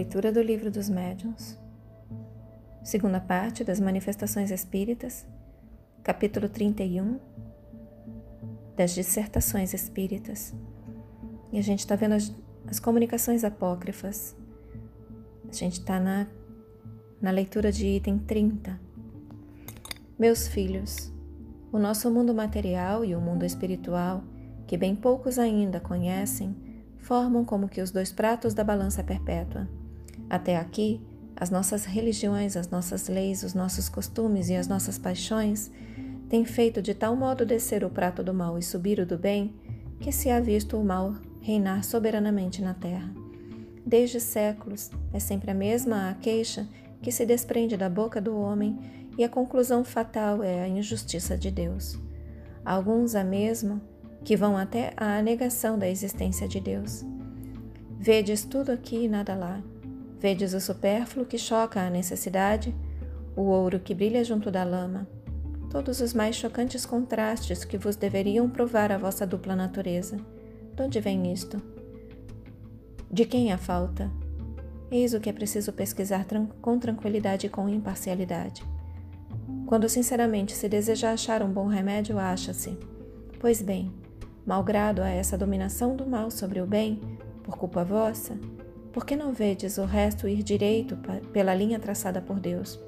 Leitura do Livro dos Médiuns, segunda parte das Manifestações Espíritas, capítulo 31 das Dissertações Espíritas. E a gente está vendo as, as, comunicações apócrifas. A gente está na, na leitura de item 30. Meus filhos, o nosso mundo material e o mundo espiritual, que bem poucos ainda conhecem, formam como que os dois pratos da balança perpétua. Até aqui, as nossas religiões, as nossas leis, os nossos costumes e as nossas paixões têm feito de tal modo descer o prato do mal e subir o do bem, que se há visto o mal reinar soberanamente na terra. Desde séculos, é sempre a mesma a queixa que se desprende da boca do homem e a conclusão fatal é a injustiça de Deus. Alguns a mesma que vão até a negação da existência de Deus. Vedes tudo aqui e nada lá. Vedes o supérfluo que choca a necessidade, o ouro que brilha junto da lama, todos os mais chocantes contrastes que vos deveriam provar a vossa dupla natureza. De onde vem isto? De quem a falta? Eis o que é preciso pesquisar com tranquilidade e com imparcialidade. Quando sinceramente se deseja achar um bom remédio, acha-se. Pois bem, malgrado a essa dominação do mal sobre o bem, por culpa vossa, por que não vedes o resto ir direito pela linha traçada por Deus?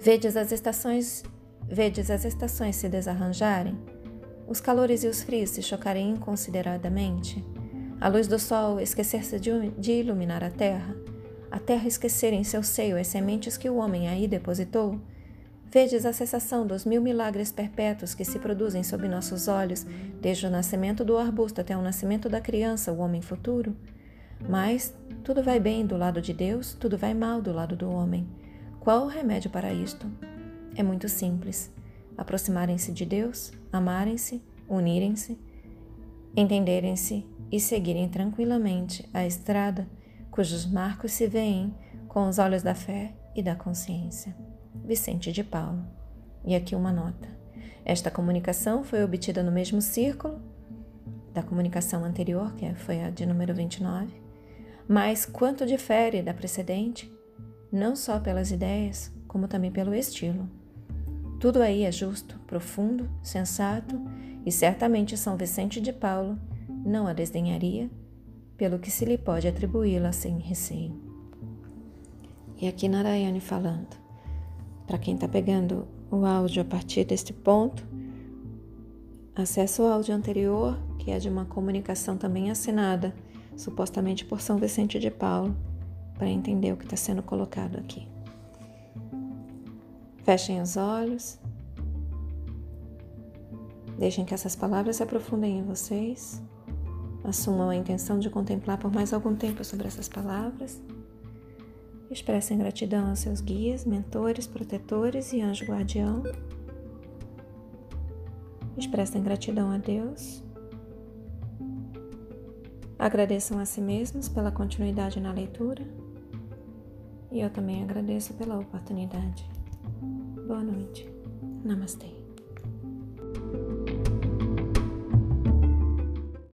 Vedes as estações, vedes as estações se desarranjarem, os calores e os frios se chocarem inconsideradamente, a luz do sol esquecer-se de, iluminar a terra, a terra esquecer em seu seio as sementes que o homem aí depositou, Vedes a cessação dos mil milagres perpétuos que se produzem sob nossos olhos, desde o nascimento do arbusto até o nascimento da criança, o homem futuro? Mas tudo vai bem do lado de Deus, tudo vai mal do lado do homem. Qual o remédio para isto? É muito simples: aproximarem-se de Deus, amarem-se, unirem-se, entenderem-se e seguirem tranquilamente a estrada cujos marcos se veem com os olhos da fé e da consciência. Vicente de Paulo. E aqui uma nota. Esta comunicação foi obtida no mesmo círculo da comunicação anterior, que foi a de número 29, mas quanto difere da precedente, não só pelas ideias, como também pelo estilo. Tudo aí é justo, profundo, sensato e certamente São Vicente de Paulo não a desdenharia, pelo que se lhe pode atribuí-la sem receio. E aqui Narayane falando. Para quem está pegando o áudio a partir deste ponto, acesse o áudio anterior, que é de uma comunicação também assinada, supostamente por São Vicente de Paulo, para entender o que está sendo colocado aqui. Fechem os olhos. Deixem que essas palavras se aprofundem em vocês. Assumam a intenção de contemplar por mais algum tempo sobre essas palavras. Expressem gratidão aos seus guias, mentores, protetores e anjo guardião. Expressem gratidão a Deus. Agradeçam a si mesmos pela continuidade na leitura. E eu também agradeço pela oportunidade. Boa noite. Namastê.